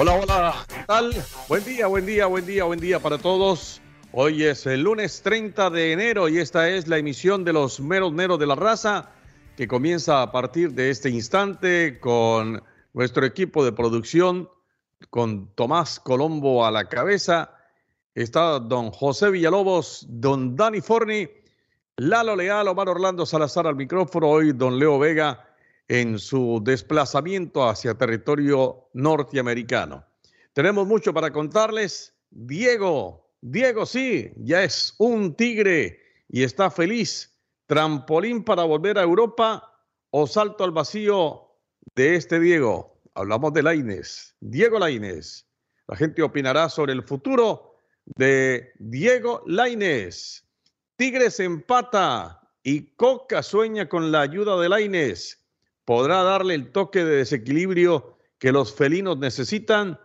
Hola, hola, ¿qué tal? Buen día, buen día, buen día, buen día para todos. Hoy es el lunes 30 de enero y esta es la emisión de los meros meros de la raza que comienza a partir de este instante con nuestro equipo de producción, con Tomás Colombo a la cabeza. Está don José Villalobos, don Dani Forni, Lalo Leal, Omar Orlando Salazar al micrófono, hoy don Leo Vega en su desplazamiento hacia territorio norteamericano. Tenemos mucho para contarles. Diego, Diego sí, ya es un tigre y está feliz. Trampolín para volver a Europa o salto al vacío de este Diego. Hablamos de Laines, Diego Laines. La gente opinará sobre el futuro de Diego Laines. Tigres empata y Coca sueña con la ayuda de Laines podrá darle el toque de desequilibrio que los felinos necesitan.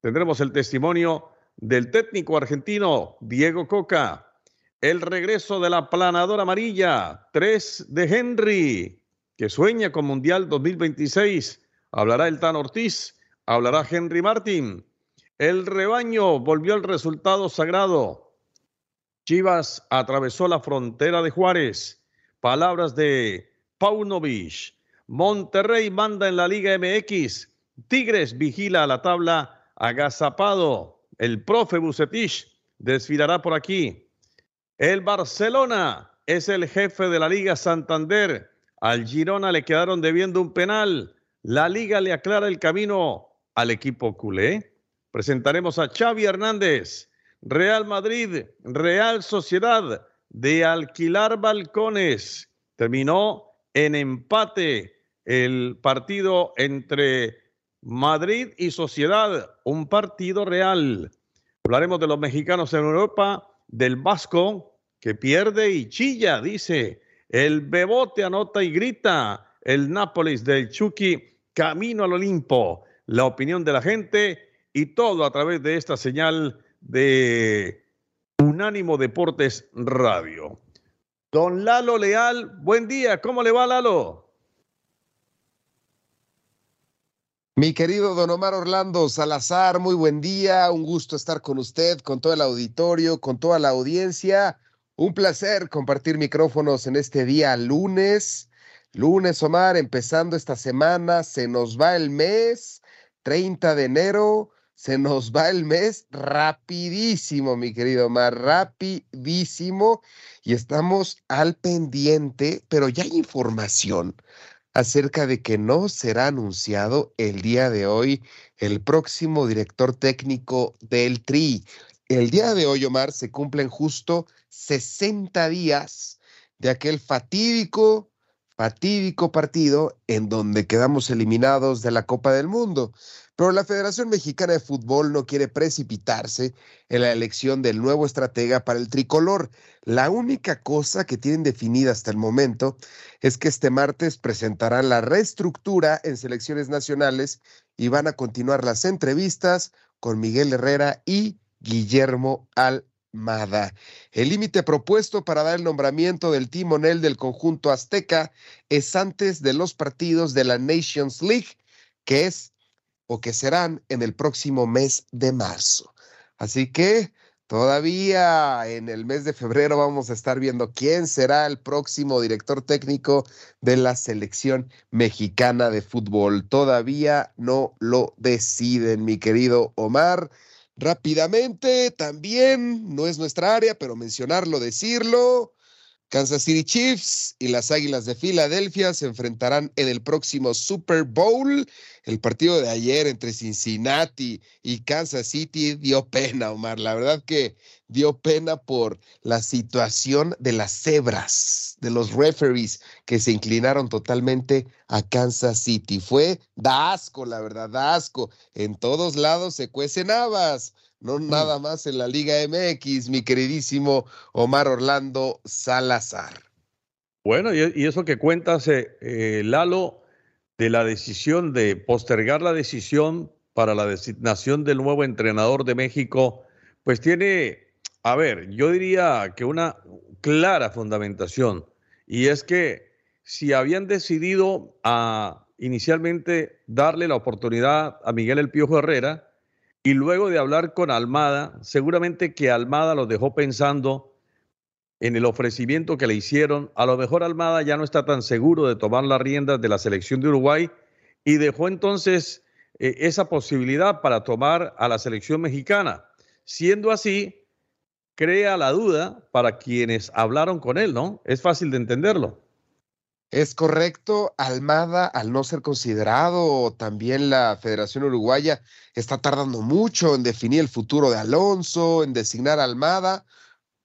Tendremos el testimonio del técnico argentino Diego Coca. El regreso de la planadora amarilla, 3 de Henry, que sueña con Mundial 2026. Hablará el Tan Ortiz, hablará Henry Martín. El rebaño volvió al resultado sagrado. Chivas atravesó la frontera de Juárez. Palabras de Paunovic. Monterrey manda en la Liga MX. Tigres vigila la tabla agazapado. El profe Bucetich desfilará por aquí. El Barcelona es el jefe de la Liga Santander. Al Girona le quedaron debiendo un penal. La liga le aclara el camino al equipo culé. Presentaremos a Xavi Hernández. Real Madrid, Real Sociedad de alquilar balcones. Terminó en empate el partido entre Madrid y Sociedad, un partido real. Hablaremos de los mexicanos en Europa, del Vasco que pierde y chilla, dice. El Bebote anota y grita. El Nápoles del Chucky, camino al Olimpo. La opinión de la gente y todo a través de esta señal de Unánimo Deportes Radio. Don Lalo Leal, buen día. ¿Cómo le va, Lalo? Mi querido don Omar Orlando Salazar, muy buen día, un gusto estar con usted, con todo el auditorio, con toda la audiencia. Un placer compartir micrófonos en este día lunes. Lunes, Omar, empezando esta semana, se nos va el mes, 30 de enero, se nos va el mes rapidísimo, mi querido Omar, rapidísimo. Y estamos al pendiente, pero ya hay información acerca de que no será anunciado el día de hoy el próximo director técnico del TRI. El día de hoy, Omar, se cumplen justo 60 días de aquel fatídico, fatídico partido en donde quedamos eliminados de la Copa del Mundo. Pero la Federación Mexicana de Fútbol no quiere precipitarse en la elección del nuevo estratega para el tricolor. La única cosa que tienen definida hasta el momento es que este martes presentarán la reestructura en selecciones nacionales y van a continuar las entrevistas con Miguel Herrera y Guillermo Almada. El límite propuesto para dar el nombramiento del timonel del conjunto azteca es antes de los partidos de la Nations League, que es o que serán en el próximo mes de marzo. Así que Todavía en el mes de febrero vamos a estar viendo quién será el próximo director técnico de la selección mexicana de fútbol. Todavía no lo deciden, mi querido Omar. Rápidamente, también, no es nuestra área, pero mencionarlo, decirlo. Kansas City Chiefs y las Águilas de Filadelfia se enfrentarán en el próximo Super Bowl. El partido de ayer entre Cincinnati y Kansas City dio pena, Omar. La verdad que dio pena por la situación de las cebras, de los referees que se inclinaron totalmente a Kansas City. Fue da asco, la verdad, da asco. En todos lados se cuecen habas no mm. nada más en la Liga MX, mi queridísimo Omar Orlando Salazar. Bueno, y eso que cuentas, eh, eh, Lalo, de la decisión de postergar la decisión para la designación del nuevo entrenador de México, pues tiene, a ver, yo diría que una clara fundamentación, y es que si habían decidido inicialmente darle la oportunidad a Miguel El Piojo Herrera, y luego de hablar con Almada, seguramente que Almada lo dejó pensando en el ofrecimiento que le hicieron. A lo mejor Almada ya no está tan seguro de tomar las riendas de la selección de Uruguay y dejó entonces eh, esa posibilidad para tomar a la selección mexicana. Siendo así, crea la duda para quienes hablaron con él, ¿no? Es fácil de entenderlo. Es correcto, Almada, al no ser considerado, también la Federación Uruguaya está tardando mucho en definir el futuro de Alonso, en designar a Almada,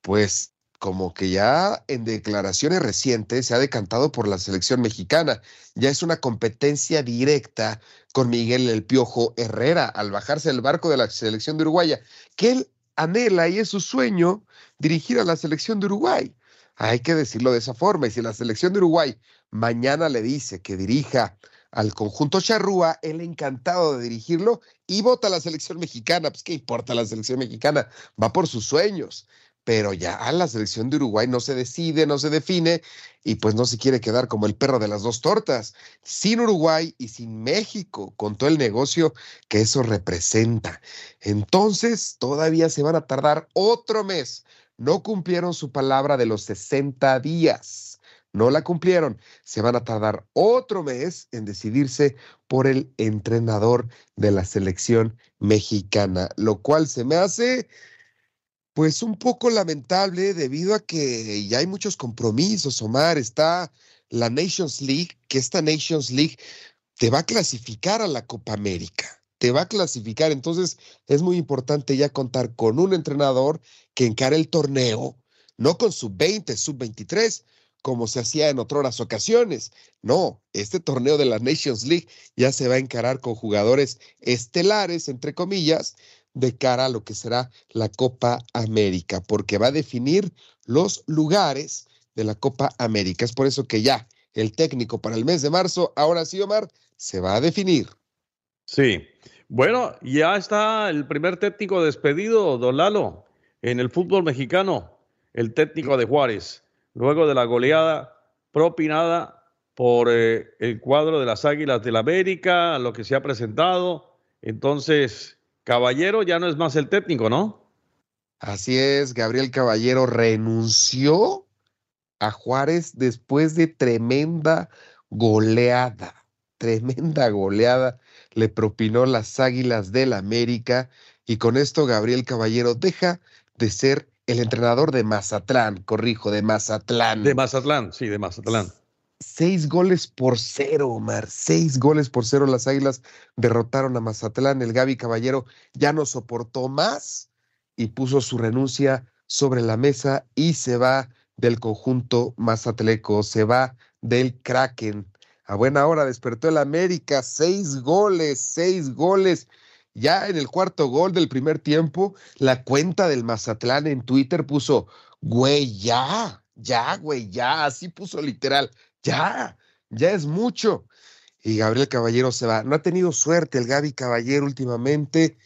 pues como que ya en declaraciones recientes se ha decantado por la selección mexicana. Ya es una competencia directa con Miguel El Piojo Herrera al bajarse del barco de la selección de Uruguaya, que él anhela y es su sueño dirigir a la selección de Uruguay. Hay que decirlo de esa forma. Y si la selección de Uruguay mañana le dice que dirija al conjunto charrúa, él encantado de dirigirlo y vota a la selección mexicana. Pues, ¿qué importa la selección mexicana? Va por sus sueños. Pero ya la selección de Uruguay no se decide, no se define y pues no se quiere quedar como el perro de las dos tortas, sin Uruguay y sin México, con todo el negocio que eso representa. Entonces, todavía se van a tardar otro mes no cumplieron su palabra de los 60 días. No la cumplieron. Se van a tardar otro mes en decidirse por el entrenador de la selección mexicana, lo cual se me hace pues un poco lamentable debido a que ya hay muchos compromisos, Omar. Está la Nations League, que esta Nations League te va a clasificar a la Copa América te va a clasificar. Entonces es muy importante ya contar con un entrenador que encare el torneo, no con sub-20, sub-23, como se hacía en otras ocasiones. No, este torneo de la Nations League ya se va a encarar con jugadores estelares, entre comillas, de cara a lo que será la Copa América, porque va a definir los lugares de la Copa América. Es por eso que ya el técnico para el mes de marzo, ahora sí, Omar, se va a definir. Sí. Bueno, ya está el primer técnico despedido, Don Lalo, en el fútbol mexicano, el técnico de Juárez, luego de la goleada propinada por eh, el cuadro de las Águilas del la América, lo que se ha presentado. Entonces, Caballero ya no es más el técnico, ¿no? Así es, Gabriel Caballero renunció a Juárez después de tremenda goleada tremenda goleada le propinó las Águilas del América y con esto Gabriel Caballero deja de ser el entrenador de Mazatlán, corrijo, de Mazatlán. De Mazatlán, sí, de Mazatlán. Seis goles por cero, Omar. Seis goles por cero. Las Águilas derrotaron a Mazatlán. El Gaby Caballero ya no soportó más y puso su renuncia sobre la mesa y se va del conjunto mazatleco, se va del Kraken. A buena hora despertó el América, seis goles, seis goles. Ya en el cuarto gol del primer tiempo, la cuenta del Mazatlán en Twitter puso, güey, ya, ya, güey, ya, así puso literal, ya, ya es mucho. Y Gabriel Caballero se va. No ha tenido suerte el Gaby Caballero últimamente.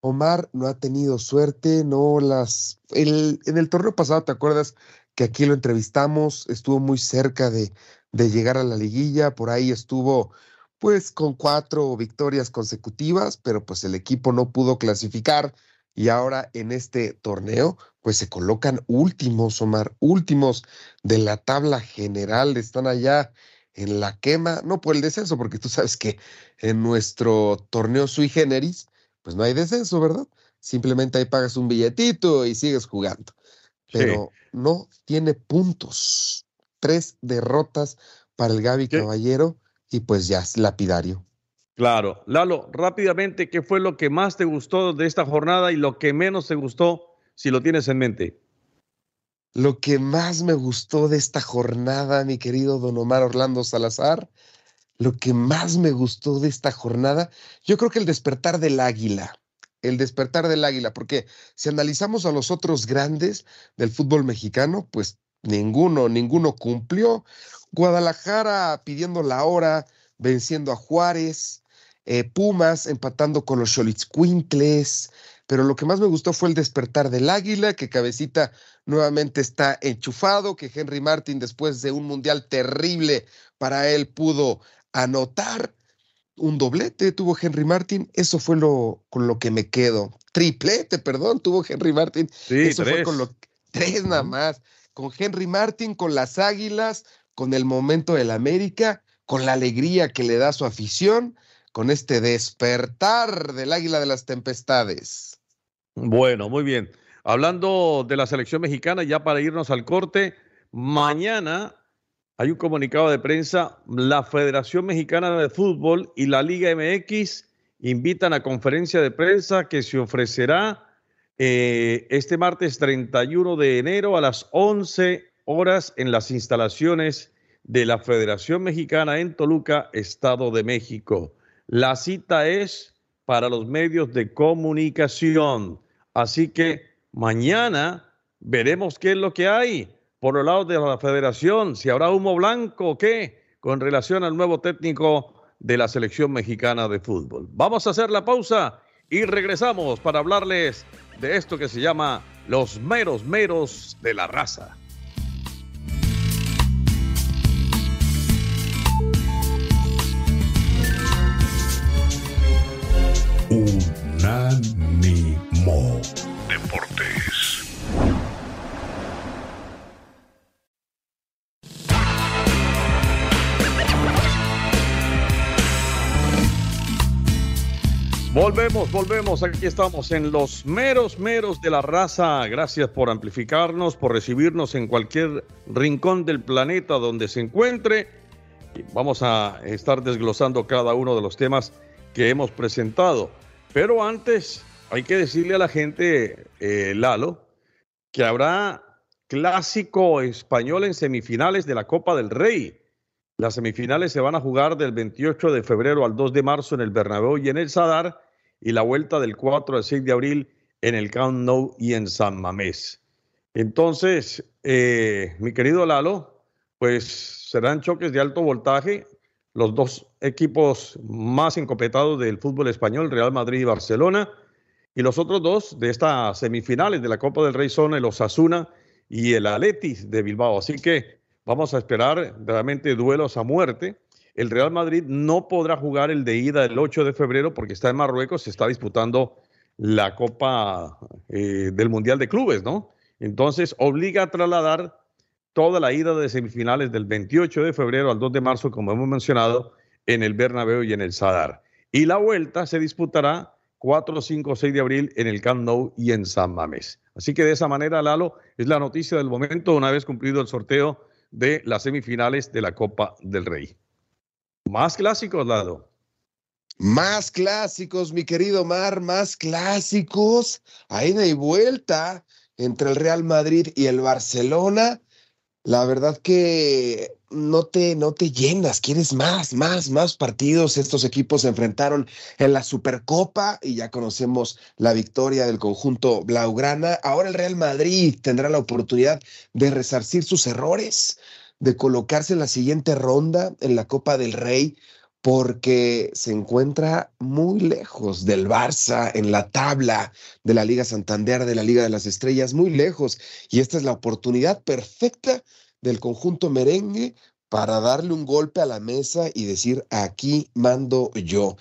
Omar no ha tenido suerte, no las... El, en el torneo pasado, ¿te acuerdas que aquí lo entrevistamos? Estuvo muy cerca de, de llegar a la liguilla. Por ahí estuvo pues con cuatro victorias consecutivas, pero pues el equipo no pudo clasificar y ahora en este torneo, pues se colocan últimos, Omar, últimos de la tabla general, están allá en la quema, no por el descenso, porque tú sabes que en nuestro torneo sui generis, pues no hay descenso, ¿verdad? Simplemente ahí pagas un billetito y sigues jugando. Pero no tiene puntos. Tres derrotas para el Gaby Caballero y pues ya es lapidario. Claro. Lalo, rápidamente, ¿qué fue lo que más te gustó de esta jornada y lo que menos te gustó, si lo tienes en mente? Lo que más me gustó de esta jornada, mi querido don Omar Orlando Salazar, lo que más me gustó de esta jornada, yo creo que el despertar del águila, el despertar del águila, porque si analizamos a los otros grandes del fútbol mexicano, pues ninguno, ninguno cumplió. Guadalajara pidiendo la hora, venciendo a Juárez, eh, Pumas empatando con los Quintles, pero lo que más me gustó fue el despertar del águila, que Cabecita nuevamente está enchufado, que Henry Martin después de un mundial terrible para él pudo anotar un doblete, tuvo Henry Martin, eso fue lo con lo que me quedo. Triplete, perdón, tuvo Henry Martin. Sí, eso fue con lo tres nada más. Con Henry Martin, con las Águilas, con el momento del América, con la alegría que le da su afición, con este despertar del Águila de las Tempestades. Bueno, muy bien. Hablando de la selección mexicana, ya para irnos al corte, mañana hay un comunicado de prensa, la Federación Mexicana de Fútbol y la Liga MX invitan a conferencia de prensa que se ofrecerá eh, este martes 31 de enero a las 11 horas en las instalaciones de la Federación Mexicana en Toluca, Estado de México. La cita es para los medios de comunicación. Así que mañana veremos qué es lo que hay por el lado de la federación, si habrá humo blanco o qué, con relación al nuevo técnico de la selección mexicana de fútbol. Vamos a hacer la pausa y regresamos para hablarles de esto que se llama los meros meros de la raza. Unánimo Deportes. Volvemos, volvemos. Aquí estamos en los meros, meros de la raza. Gracias por amplificarnos, por recibirnos en cualquier rincón del planeta donde se encuentre. Vamos a estar desglosando cada uno de los temas que hemos presentado. Pero antes hay que decirle a la gente, eh, Lalo, que habrá clásico español en semifinales de la Copa del Rey. Las semifinales se van a jugar del 28 de febrero al 2 de marzo en el Bernabéu y en el Sadar y la vuelta del 4 al 6 de abril en el Camp Nou y en San Mamés. Entonces, eh, mi querido Lalo, pues serán choques de alto voltaje. Los dos equipos más encopetados del fútbol español, Real Madrid y Barcelona. Y los otros dos de estas semifinales de la Copa del Rey son el Osasuna y el Aletis de Bilbao. Así que vamos a esperar realmente duelos a muerte. El Real Madrid no podrá jugar el de ida el 8 de febrero porque está en Marruecos, se está disputando la Copa eh, del Mundial de Clubes, ¿no? Entonces obliga a trasladar toda la ida de semifinales del 28 de febrero al 2 de marzo, como hemos mencionado, en el Bernabéu y en el Sadar. Y la vuelta se disputará 4, 5, 6 de abril en el Camp Nou y en San Mamés. Así que de esa manera, Lalo, es la noticia del momento una vez cumplido el sorteo de las semifinales de la Copa del Rey. Más clásicos, Lado. Más clásicos, mi querido Mar, más clásicos. Ahí de vuelta entre el Real Madrid y el Barcelona. La verdad que no te, no te llenas, quieres más, más, más partidos. Estos equipos se enfrentaron en la Supercopa y ya conocemos la victoria del conjunto Blaugrana. Ahora el Real Madrid tendrá la oportunidad de resarcir sus errores de colocarse en la siguiente ronda en la Copa del Rey porque se encuentra muy lejos del Barça en la tabla de la Liga Santander, de la Liga de las Estrellas, muy lejos. Y esta es la oportunidad perfecta del conjunto merengue para darle un golpe a la mesa y decir, aquí mando yo.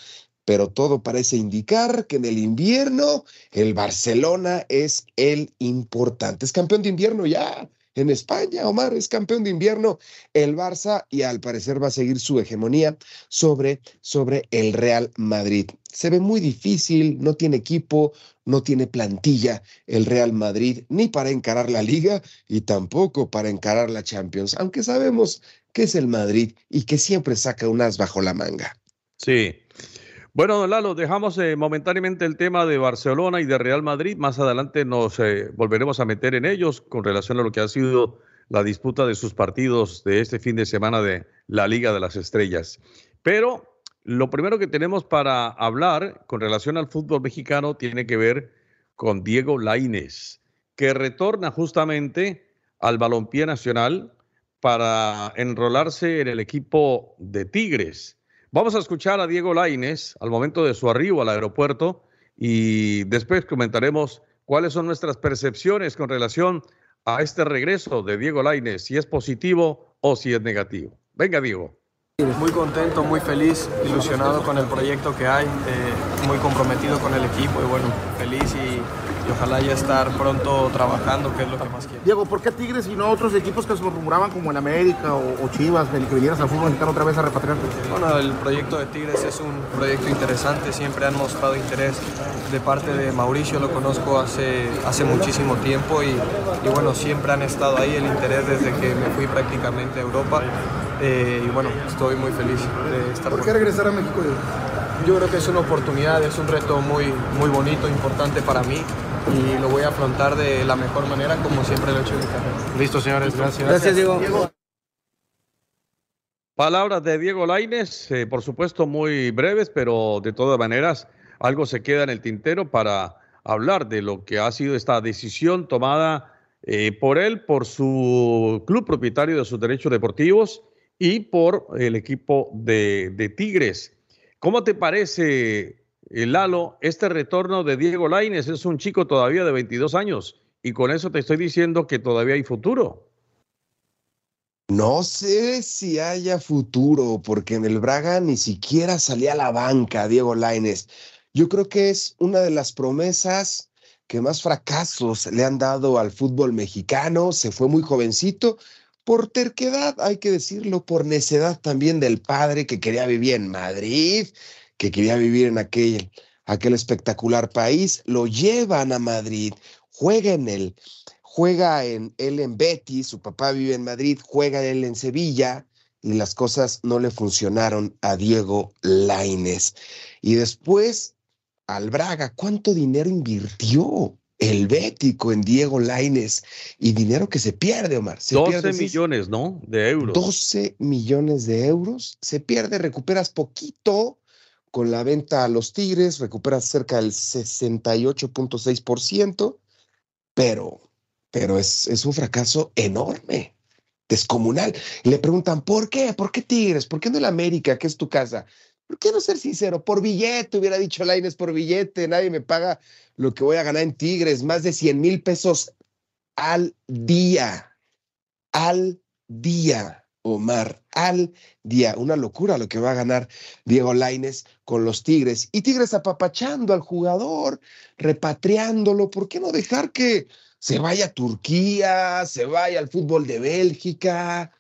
pero todo parece indicar que en el invierno el Barcelona es el importante. Es campeón de invierno ya en España, Omar, es campeón de invierno el Barça y al parecer va a seguir su hegemonía sobre, sobre el Real Madrid. Se ve muy difícil, no tiene equipo, no tiene plantilla el Real Madrid, ni para encarar la liga y tampoco para encarar la Champions, aunque sabemos que es el Madrid y que siempre saca unas bajo la manga. Sí. Bueno, don Lalo, dejamos eh, momentáneamente el tema de Barcelona y de Real Madrid. Más adelante nos eh, volveremos a meter en ellos con relación a lo que ha sido la disputa de sus partidos de este fin de semana de la Liga de las Estrellas. Pero lo primero que tenemos para hablar con relación al fútbol mexicano tiene que ver con Diego Lainez, que retorna justamente al balompié nacional para enrolarse en el equipo de Tigres. Vamos a escuchar a Diego Laines al momento de su arribo al aeropuerto y después comentaremos cuáles son nuestras percepciones con relación a este regreso de Diego Laines, si es positivo o si es negativo. Venga, Diego. Muy contento, muy feliz, ilusionado con el proyecto que hay, eh, muy comprometido con el equipo y bueno, feliz y y ojalá ya estar pronto trabajando, que es lo que más quiero. Diego, ¿por qué Tigres y no otros equipos que se rumuraban como en América o, Chivas, que vinieras al fútbol mexicano otra vez a repatriarte? Bueno, el proyecto de Tigres es un proyecto interesante, siempre han mostrado interés de parte de Mauricio, lo conozco hace, hace muchísimo tiempo y, y bueno, siempre han estado ahí el interés desde que me fui prácticamente a Europa. Eh, y bueno, estoy muy feliz de estar ¿Por qué regresar a México? Yo creo que es una oportunidad, es un reto muy, muy bonito, importante para mí y lo voy a afrontar de la mejor manera como siempre lo he hecho en mi carrera. Listo, señores, gracias. Gracias, Diego. Palabras de Diego Laines, eh, por supuesto muy breves, pero de todas maneras algo se queda en el tintero para hablar de lo que ha sido esta decisión tomada eh, por él, por su club propietario de sus derechos deportivos y por el equipo de, de Tigres. ¿Cómo te parece, Lalo, este retorno de Diego Laines es un chico todavía de 22 años y con eso te estoy diciendo que todavía hay futuro. No sé si haya futuro, porque en el Braga ni siquiera salía a la banca Diego Laines. Yo creo que es una de las promesas que más fracasos le han dado al fútbol mexicano. Se fue muy jovencito, por terquedad, hay que decirlo, por necedad también del padre que quería vivir en Madrid, que quería vivir en aquel, aquel espectacular país, lo llevan a Madrid, juega en él, juega en él en Betis, su papá vive en Madrid, juega él en Sevilla y las cosas no le funcionaron a Diego Laines. Y después al Braga, ¿cuánto dinero invirtió? el Bético en Diego Laines y dinero que se pierde, Omar. Se 12 millones, ¿no? De euros. 12 millones de euros. Se pierde, recuperas poquito con la venta a los Tigres, recuperas cerca del 68.6%, pero, pero es, es un fracaso enorme, descomunal. le preguntan, ¿por qué? ¿Por qué Tigres? ¿Por qué no el América, que es tu casa? ¿Por qué no ser sincero? Por billete, hubiera dicho Laines, por billete, nadie me paga lo que voy a ganar en Tigres, más de 100 mil pesos al día, al día. Omar al día. Una locura lo que va a ganar Diego Laines con los Tigres. Y Tigres apapachando al jugador, repatriándolo. ¿Por qué no dejar que se vaya a Turquía, se vaya al fútbol de Bélgica?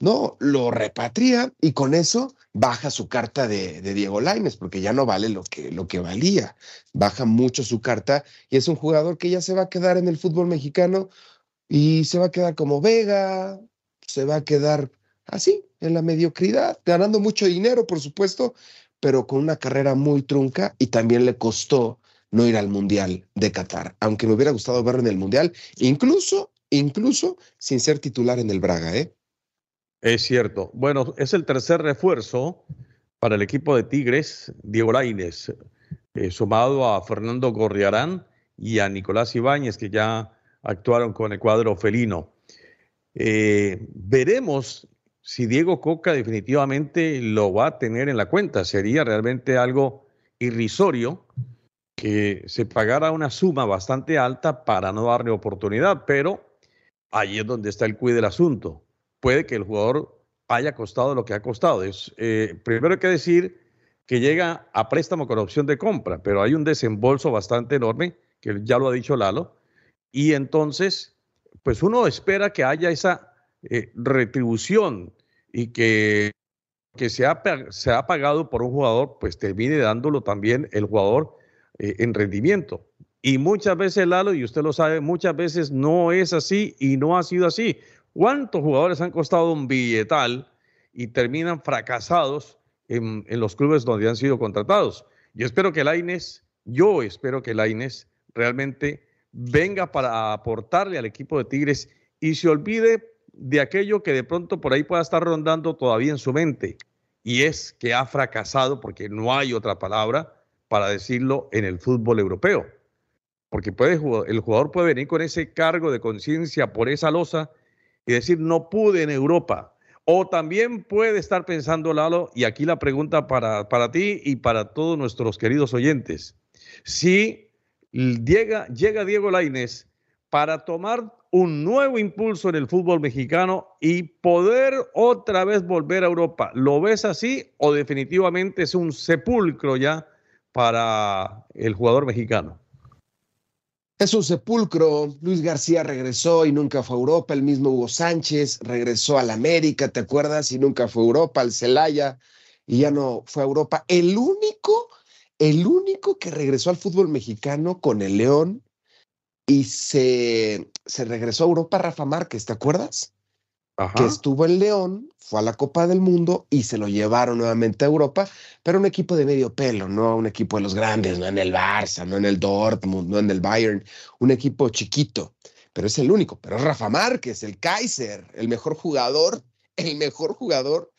No, lo repatria y con eso baja su carta de, Diego Laines, porque ya no vale lo que, lo que valía. Baja mucho su carta y es un jugador que ya se va a quedar en el fútbol mexicano y se va a quedar como Vega, se va a quedar así, en la mediocridad, ganando mucho dinero, por supuesto, pero con una carrera muy trunca y también le costó no ir al Mundial de Qatar, aunque me hubiera gustado verlo en el Mundial, incluso, incluso sin ser titular en el Braga, ¿eh? Es cierto. Bueno, es el tercer refuerzo para el equipo de Tigres, Diego Laines, eh, sumado a Fernando Gorriarán y a Nicolás Ibáñez, que ya actuaron con el cuadro felino. Eh, veremos si Diego Coca definitivamente lo va a tener en la cuenta. Sería realmente algo irrisorio que se pagara una suma bastante alta para no darle oportunidad, pero ahí es donde está el cuid del asunto. Puede que el jugador haya costado lo que ha costado. Es, eh, primero hay que decir que llega a préstamo con opción de compra, pero hay un desembolso bastante enorme, que ya lo ha dicho Lalo, y entonces, pues uno espera que haya esa eh, retribución y que, que se, ha, se ha pagado por un jugador, pues termine dándolo también el jugador eh, en rendimiento. Y muchas veces, Lalo, y usted lo sabe, muchas veces no es así y no ha sido así. ¿Cuántos jugadores han costado un billetal y terminan fracasados en, los clubes donde han sido contratados? Yo espero que Laines, yo espero que Laines realmente venga para aportarle al equipo de Tigres y se olvide de aquello que de pronto por ahí pueda estar rondando todavía en su mente, y es que ha fracasado, porque no hay otra palabra para decirlo en el fútbol europeo porque puede, el jugador puede venir con ese cargo de conciencia por esa losa y decir, no pude en Europa. O también puede estar pensando, Lalo, y aquí la pregunta para, para ti y para todos nuestros queridos oyentes, si llega, llega Diego Lainez para tomar un nuevo impulso en el fútbol mexicano y poder otra vez volver a Europa, ¿lo ves así o definitivamente es un sepulcro ya para el jugador mexicano? Es un sepulcro. Luis García regresó y nunca fue a Europa. El mismo Hugo Sánchez regresó al América, ¿te acuerdas? Y nunca fue a Europa, al Celaya, y ya no fue a Europa. El único, el único que regresó al fútbol mexicano con el León y se, se regresó a Europa, Rafa Márquez, ¿te acuerdas? que estuvo en León, fue a la Copa del Mundo y se lo llevaron nuevamente a Europa, pero un equipo de medio pelo, no un equipo de los grandes, no en el Barça, no en el Dortmund, no en el Bayern, un equipo chiquito, pero es el único. Pero Rafa Márquez, el Kaiser, el mejor jugador, el mejor jugador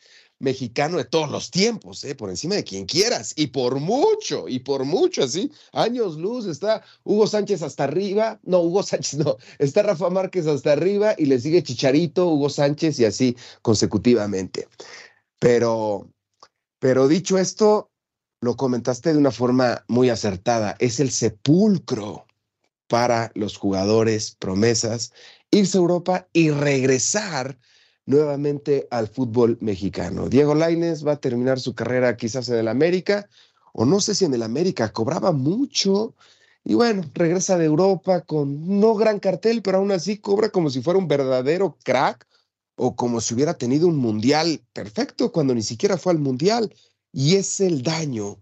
mexicano de todos los tiempos, ¿eh? por encima de quien quieras, y por mucho, y por mucho, así, años luz, está Hugo Sánchez hasta arriba, no, Hugo Sánchez no, está Rafa Márquez hasta arriba y le sigue Chicharito, Hugo Sánchez y así consecutivamente. Pero, pero dicho esto, lo comentaste de una forma muy acertada, es el sepulcro para los jugadores promesas, irse a Europa y regresar nuevamente al fútbol mexicano. Diego Laines va a terminar su carrera quizás en el América, o no sé si en el América, cobraba mucho. Y bueno, regresa de Europa con no gran cartel, pero aún así cobra como si fuera un verdadero crack o como si hubiera tenido un mundial perfecto cuando ni siquiera fue al mundial. Y es el daño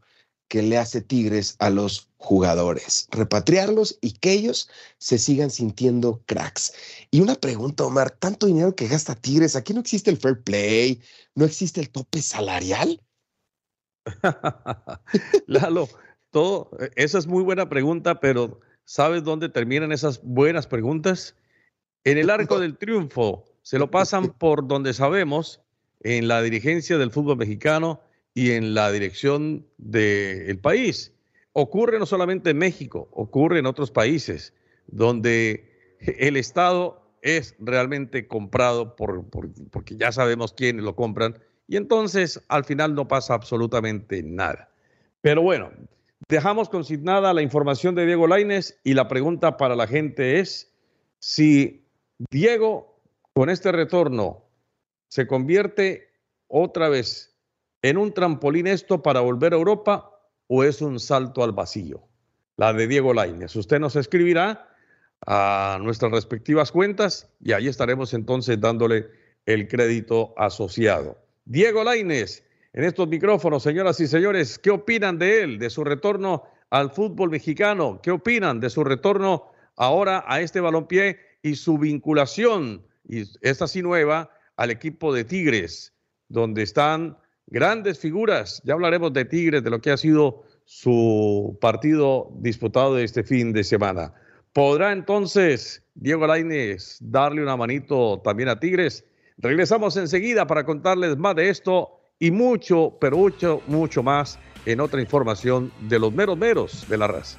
que le hace Tigres a los jugadores, repatriarlos y que ellos se sigan sintiendo cracks. Y una pregunta, Omar, tanto dinero que gasta Tigres, aquí no existe el fair play, no existe el tope salarial. Lalo, todo, esa es muy buena pregunta, pero ¿sabes dónde terminan esas buenas preguntas? En el arco del triunfo, se lo pasan por donde sabemos, en la dirigencia del fútbol mexicano, y en la dirección del país. Ocurre no solamente en México, ocurre en otros países donde el Estado es realmente comprado por, porque ya sabemos quiénes lo compran y entonces al final no pasa absolutamente nada. Pero bueno, dejamos consignada la información de Diego Laines y la pregunta para la gente es si Diego con este retorno se convierte otra vez en un trampolín esto para volver a Europa o es un salto al vacío? La de Diego Lainez. Usted nos escribirá a nuestras respectivas cuentas y ahí estaremos entonces dándole el crédito asociado. Diego Lainez, en estos micrófonos, señoras y señores, ¿qué opinan de él, de su retorno al fútbol mexicano? ¿Qué opinan de su retorno ahora a este balompié y su vinculación, y esta sí nueva, al equipo de Tigres, donde están grandes figuras. Ya hablaremos de Tigres, de lo que ha sido su partido disputado este fin de semana. ¿Podrá entonces Diego Lainez darle una manito también a Tigres? Regresamos enseguida para contarles más de esto y mucho, pero mucho, mucho más en otra información de los meros meros de la raza.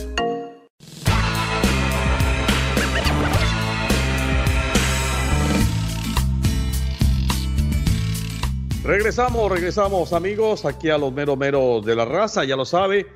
Regresamos, regresamos amigos, aquí a los mero mero de la raza, ya lo sabe,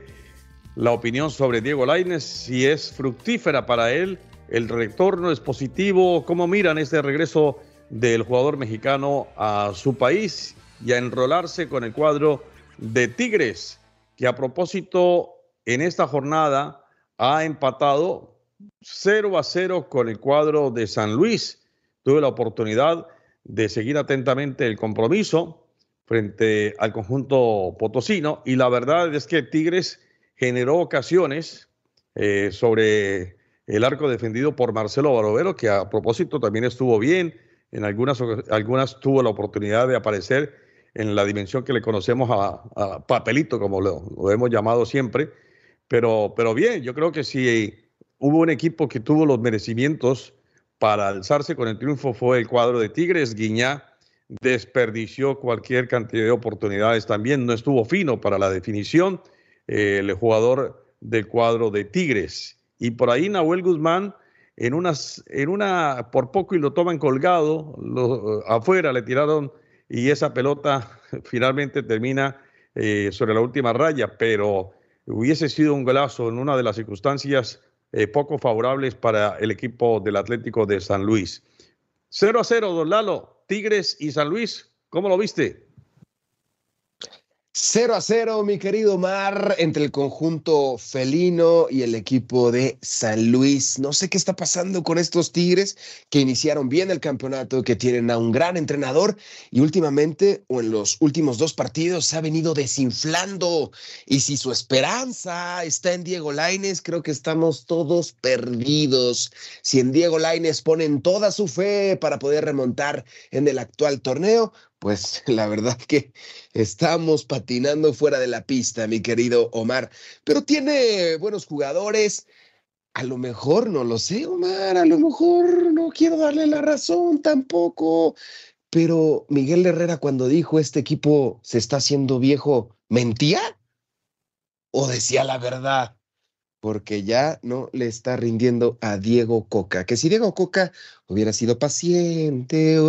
la opinión sobre Diego Laines, si es fructífera para él, el retorno es positivo, cómo miran este regreso del jugador mexicano a su país y a enrolarse con el cuadro de Tigres, que a propósito en esta jornada ha empatado 0 a 0 con el cuadro de San Luis. Tuve la oportunidad de seguir atentamente el compromiso frente al conjunto potosino y la verdad es que Tigres generó ocasiones eh, sobre el arco defendido por Marcelo Barovero, que a propósito también estuvo bien, en algunas, algunas tuvo la oportunidad de aparecer en la dimensión que le conocemos a, papelito, como lo, hemos llamado siempre, pero, pero bien, yo creo que si hubo un equipo que tuvo los merecimientos para alzarse con el triunfo fue el cuadro de Tigres, Guiñá desperdició cualquier cantidad de oportunidades también, no estuvo fino para la definición eh, el jugador del cuadro de Tigres. Y por ahí Nahuel Guzmán, en, unas, en una, por poco y lo toman colgado, afuera le tiraron y esa pelota finalmente termina eh, sobre la última raya, pero hubiese sido un golazo en una de las circunstancias eh, poco favorables para el equipo del Atlético de San Luis. 0 a 0, don Lalo, Tigres y San Luis, ¿cómo lo viste? 0 a 0, mi querido Mar, entre el conjunto felino y el equipo de San Luis. No sé qué está pasando con estos Tigres que iniciaron bien el campeonato, que tienen a un gran entrenador y últimamente o en los últimos dos partidos se ha venido desinflando. Y si su esperanza está en Diego Laines, creo que estamos todos perdidos. Si en Diego Laines ponen toda su fe para poder remontar en el actual torneo, pues la verdad que estamos patinando fuera de la pista, mi querido Omar. Pero tiene buenos jugadores. A lo mejor no lo sé, Omar, a lo mejor no quiero darle la razón tampoco. Pero Miguel Herrera cuando dijo este equipo se está haciendo viejo, ¿mentía? ¿O decía la verdad? Porque ya no le está rindiendo a Diego Coca. Que si Diego Coca hubiera sido paciente,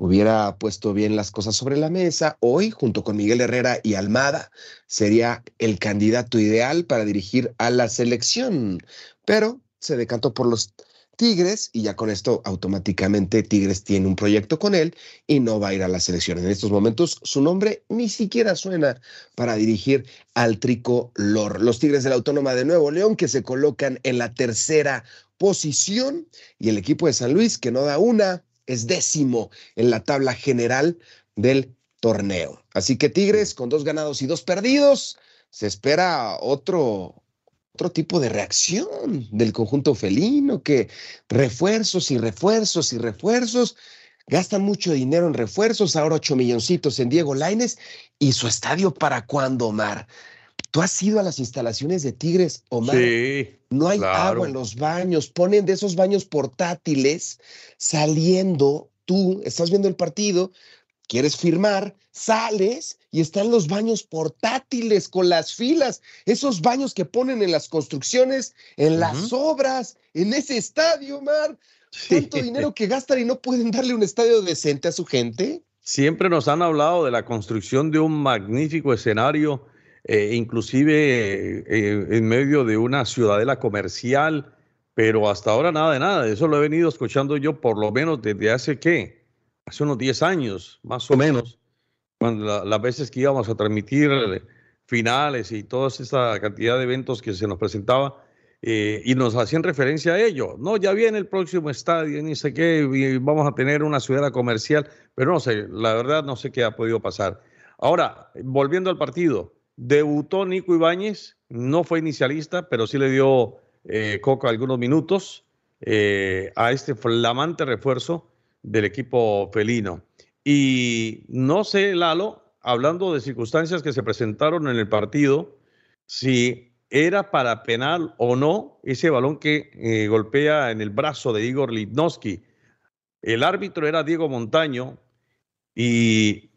hubiera puesto bien las cosas sobre la mesa, hoy, junto con Miguel Herrera y Almada, sería el candidato ideal para dirigir a la selección. Pero se decantó por los Tigres y ya con esto automáticamente Tigres tiene un proyecto con él y no va a ir a la selección. En estos momentos su nombre ni siquiera suena para dirigir al tricolor. Los Tigres de la Autónoma de Nuevo León que se colocan en la tercera posición y el equipo de San Luis que no da una, es décimo en la tabla general del torneo. Así que Tigres con dos ganados y dos perdidos, se espera otro, otro tipo de reacción del conjunto felino, que refuerzos y refuerzos y refuerzos, gastan mucho dinero en refuerzos, ahora ocho milloncitos en Diego Laines y su estadio para cuándo, Omar. Tú has ido a las instalaciones de Tigres, Omar. Sí, no hay agua en los baños. Ponen de esos baños portátiles saliendo. Tú estás viendo el partido, quieres firmar, sales y están los baños portátiles con las filas. Esos baños que ponen en las construcciones, en las obras, en ese estadio, Omar. ¿Cuánto dinero que gastan y no pueden darle un estadio decente a su gente? Siempre nos han hablado de la construcción de un magnífico escenario eh, inclusive eh, en medio de una ciudadela comercial, pero hasta ahora nada de nada. Eso lo he venido escuchando yo por lo menos desde hace qué, hace unos 10 años, más o menos, cuando las veces que íbamos a transmitir finales y toda esa cantidad de eventos que se nos presentaba. Eh, y nos hacían referencia a ello. No, ya viene el próximo estadio, ni sé qué, y vamos a tener una ciudad comercial, pero no sé, la verdad no sé qué ha podido pasar. Ahora, volviendo al partido, Debutó Nico Ibáñez, no fue inicialista, pero sí le dio eh, Coco algunos minutos eh, a este flamante refuerzo del equipo felino. Y no sé, Lalo, hablando de circunstancias que se presentaron en el partido, si era para penal o no ese balón que eh, golpea en el brazo de Igor Litnowski. El árbitro era Diego Montaño y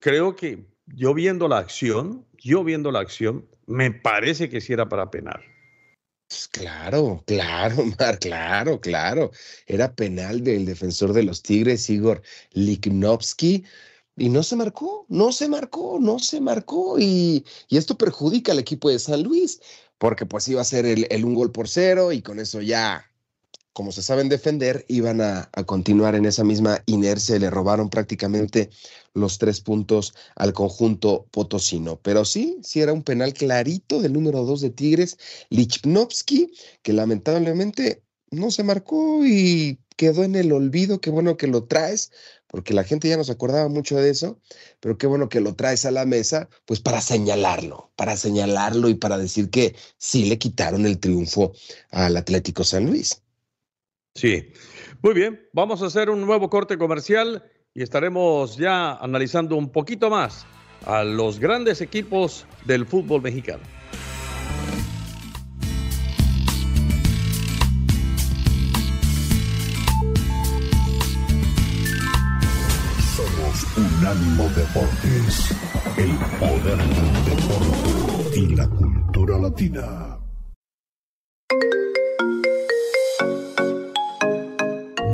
creo que yo viendo la acción, yo viendo la acción, me parece que sí era para penal. Pues claro, claro, Mar, claro, claro. Era penal del defensor de los Tigres, Igor Liknovsky. Y no se marcó, no se marcó, no se marcó. Y, esto perjudica al equipo de San Luis, porque pues iba a ser el, el un gol por cero y con eso ya como se saben defender, iban a, continuar en esa misma inercia le robaron prácticamente los tres puntos al conjunto potosino. Pero sí, sí era un penal clarito del número dos de Tigres, Lichnowsky, que lamentablemente no se marcó y quedó en el olvido. Qué bueno que lo traes, porque la gente ya no se acordaba mucho de eso, pero qué bueno que lo traes a la mesa, pues para señalarlo, para señalarlo y para decir que sí le quitaron el triunfo al Atlético San Luis. Sí. Muy bien, vamos a hacer un nuevo corte comercial y estaremos ya analizando un poquito más a los grandes equipos del fútbol mexicano. Somos Unánimo Deportes, el poder deporte y la cultura latina.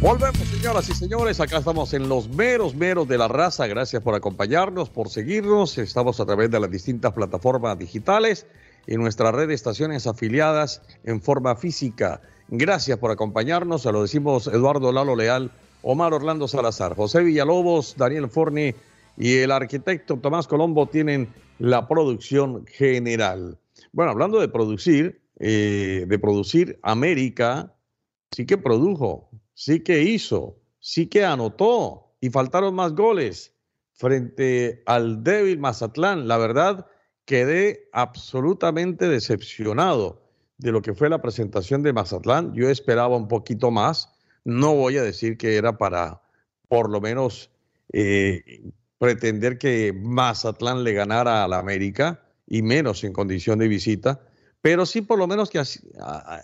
Volvemos, señoras y señores. Acá estamos en los meros, meros de la raza. Gracias por acompañarnos, por seguirnos. Estamos a través de las distintas plataformas digitales y nuestra red de estaciones afiliadas en forma física. Gracias por acompañarnos. Se lo decimos Eduardo Lalo Leal, Omar Orlando Salazar, José Villalobos, Daniel Forni y el arquitecto Tomás Colombo tienen la producción general. Bueno, hablando de producir, eh, de producir, América sí que produjo sí que hizo, sí que anotó y faltaron más goles frente al débil Mazatlán. La verdad, quedé absolutamente decepcionado de lo que fue la presentación de Mazatlán. Yo esperaba un poquito más. No voy a decir que era para por lo menos eh, pretender que Mazatlán le ganara a la América y menos en condición de visita, pero sí por lo menos que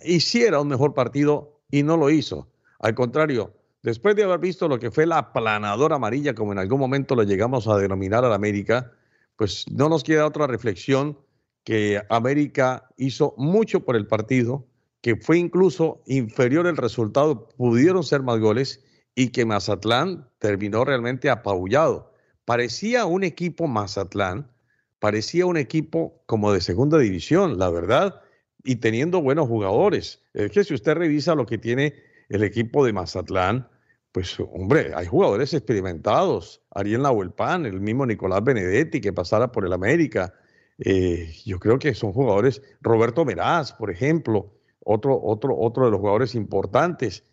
hiciera un mejor partido y no lo hizo. Al contrario, después de haber visto lo que fue la aplanadora amarilla, como en algún momento lo llegamos a denominar a la América, pues no nos queda otra reflexión que América hizo mucho por el partido, que fue incluso inferior el resultado, pudieron ser más goles y que Mazatlán terminó realmente apabullado. Parecía un equipo Mazatlán, parecía un equipo como de segunda división, la verdad, y teniendo buenos jugadores. Es que si usted revisa lo que tiene el equipo de Mazatlán, pues hombre, hay jugadores experimentados, Ariel Nahuelpan, el mismo Nicolás Benedetti que pasara por el América, eh, yo creo que son jugadores, Roberto Meraz, por ejemplo, otro, otro, otro de los jugadores importantes,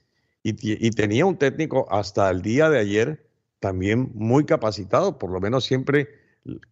y, tenía un técnico hasta el día de ayer también muy capacitado, por lo menos siempre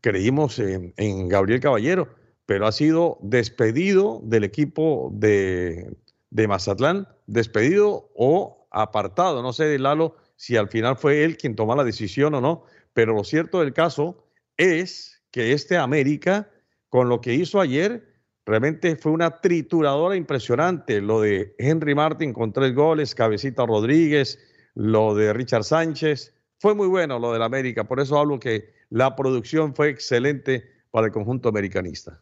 creímos en, en Gabriel Caballero, pero ha sido despedido del equipo de, de Mazatlán despedido o apartado. No sé, Lalo, si al final fue él quien tomó la decisión o no, pero lo cierto del caso es que este América, con lo que hizo ayer, realmente fue una trituradora impresionante. Lo de Henry Martin con tres goles, Cabecita Rodríguez, lo de Richard Sánchez, fue muy bueno lo del América. Por eso hablo que la producción fue excelente para el conjunto americanista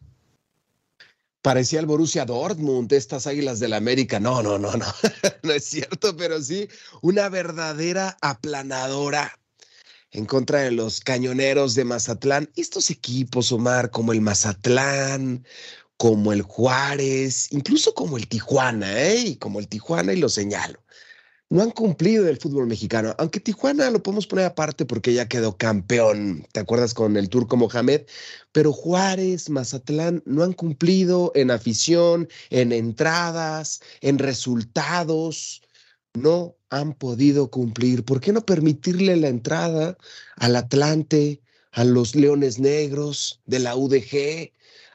parecía el Borussia Dortmund, estas Águilas del América. No, no, no, no, no es cierto, pero sí una verdadera aplanadora en contra de los cañoneros de Mazatlán. Estos equipos, Omar, como el Mazatlán, como el Juárez, incluso como el Tijuana, ¿eh? Y como el Tijuana, y lo señalo. No han cumplido el fútbol mexicano, aunque Tijuana lo podemos poner aparte porque ya quedó campeón, ¿te acuerdas con el turco Mohamed? Pero Juárez, Mazatlán no han cumplido en afición, en entradas, en resultados, no han podido cumplir. ¿Por qué no permitirle la entrada al Atlante, a los Leones Negros de la UDG,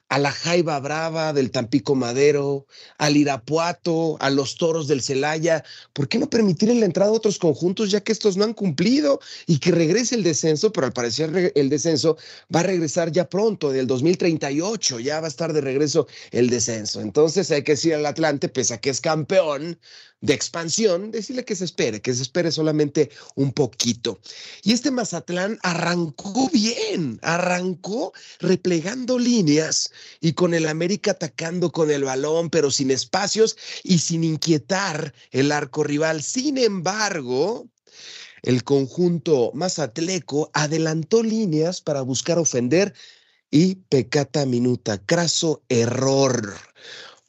a la Jaiba Brava del Tampico Madero, al Irapuato, a los Toros del Celaya. ¿Por qué no permitir la entrada a otros conjuntos ya que estos no han cumplido y que regrese el descenso? Pero al parecer el descenso va a regresar ya pronto, del 2038, ya va a estar de regreso el descenso. Entonces hay que decir al Atlante, pese a que es campeón, de expansión, decirle que se espere, que se espere solamente un poquito. Y este Mazatlán arrancó bien, arrancó replegando líneas y con el América atacando con el balón, pero sin espacios y sin inquietar el arco rival. Sin embargo, el conjunto mazatleco adelantó líneas para buscar ofender y pecata minuta, craso error,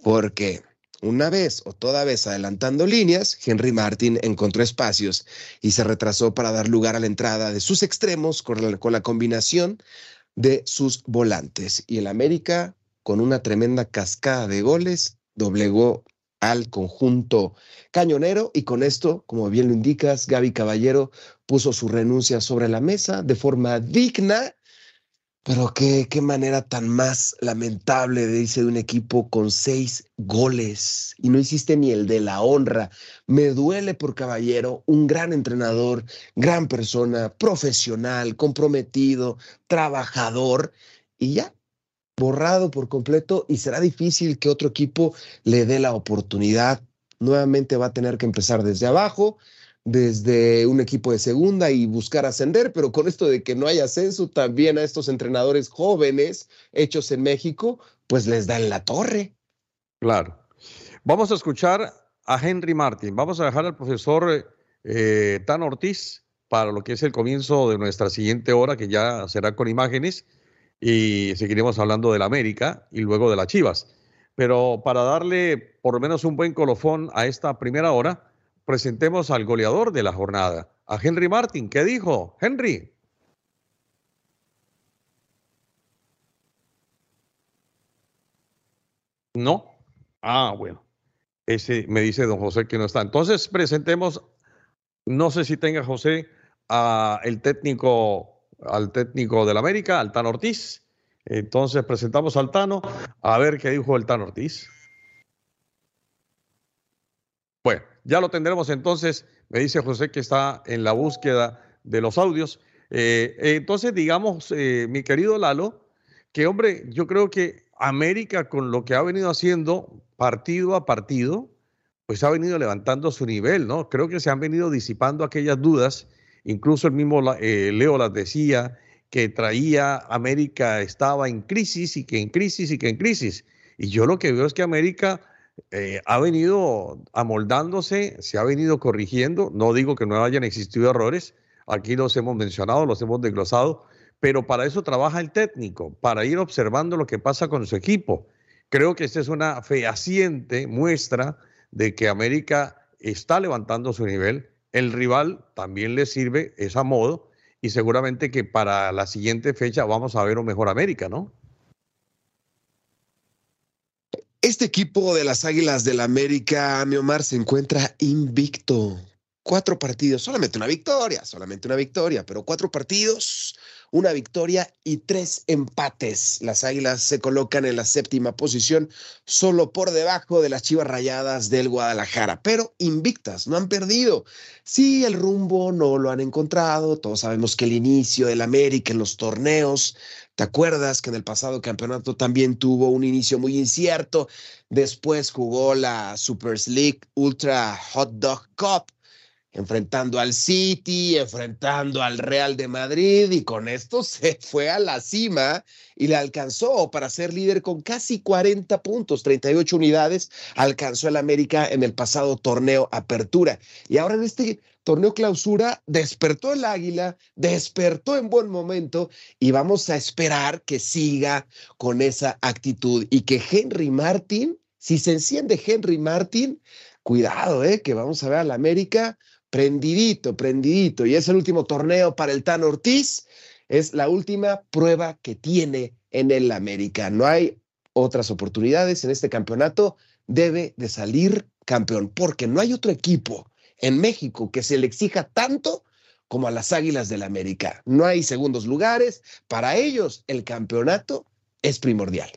porque una vez o toda vez adelantando líneas, Henry Martin encontró espacios y se retrasó para dar lugar a la entrada de sus extremos con la, con la combinación de sus volantes. Y el América, con una tremenda cascada de goles, doblegó al conjunto cañonero y con esto, como bien lo indicas, Gaby Caballero puso su renuncia sobre la mesa de forma digna pero qué, qué manera tan más lamentable de irse de un equipo con seis goles y no hiciste ni el de la honra. Me duele por Caballero, un gran entrenador, gran persona, profesional, comprometido, trabajador y ya, borrado por completo y será difícil que otro equipo le dé la oportunidad. Nuevamente va a tener que empezar desde abajo desde un equipo de segunda y buscar ascender, pero con esto de que no hay ascenso, también a estos entrenadores jóvenes hechos en México, pues les dan la torre. Claro. Vamos a escuchar a Henry Martin. Vamos a dejar al profesor eh, Tan Ortiz para lo que es el comienzo de nuestra siguiente hora, que ya será con imágenes, y seguiremos hablando de la América y luego de las Chivas. Pero para darle por lo menos un buen colofón a esta primera hora, presentemos al goleador de la jornada, a Henry Martin. ¿Qué dijo? Henry. No. Ah, bueno. Ese me dice don José que no está. Entonces presentemos, no sé si tenga José a el técnico, al técnico del América, Altano Ortiz. Entonces presentamos al Tano a ver qué dijo el Tano Ortiz. Bueno, ya lo tendremos entonces. Me dice José que está en la búsqueda de los audios. Eh, entonces, digamos, eh, mi querido Lalo, que hombre, yo creo que América con lo que ha venido haciendo partido a partido, pues ha venido levantando su nivel, ¿no? Creo que se han venido disipando aquellas dudas, incluso el mismo eh, Leo las decía, que traía América estaba en crisis y que en crisis y que en crisis. Y yo lo que veo es que América eh, ha venido amoldándose, se ha venido corrigiendo. No digo que no hayan existido errores, aquí los hemos mencionado, los hemos desglosado, pero para eso trabaja el técnico, para ir observando lo que pasa con su equipo. Creo que esta es una fehaciente muestra de que América está levantando su nivel. El rival también le sirve, es a modo, y seguramente que para la siguiente fecha vamos a ver un mejor América, ¿no? Este equipo de las Águilas del la América, mi Omar, se encuentra invicto. Cuatro partidos, solamente una victoria, solamente una victoria, pero cuatro partidos, una victoria y tres empates. Las Águilas se colocan en la séptima posición, solo por debajo de las Chivas Rayadas del Guadalajara, pero invictas, no han perdido. Sí, el rumbo no lo han encontrado. Todos sabemos que el inicio del América en los torneos ¿Te acuerdas que en el pasado campeonato también tuvo un inicio muy incierto? Después jugó la Super League Ultra Hot Dog Cup, enfrentando al City, enfrentando al Real de Madrid y con esto se fue a la cima y le alcanzó para ser líder con casi 40 puntos, 38 unidades, alcanzó el América en el pasado torneo Apertura. Y ahora en este torneo clausura despertó el águila, despertó en buen momento y vamos a esperar que siga con esa actitud y que Henry Martin, si se enciende Henry Martin, cuidado, ¿eh? Que vamos a ver al América prendidito, prendidito. Y es el último torneo para el Tan Ortiz. Es la última prueba que tiene en el América. No hay otras oportunidades en este campeonato. Debe de salir campeón, porque no hay otro equipo en México que se le exija tanto como a las Águilas del América. No hay segundos lugares. Para ellos, el campeonato es primordial.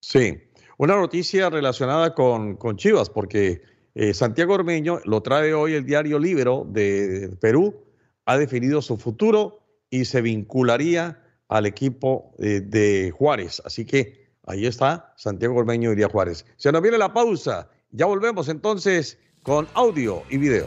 Sí, una noticia relacionada con, con Chivas, porque eh, Santiago Ormeño lo trae hoy el diario Libero de Perú, ha definido su futuro y se vincularía al equipo eh, de Juárez. Así que ahí está Santiago Ormeño y Juárez. Se nos viene la pausa. Ya volvemos entonces con audio y video.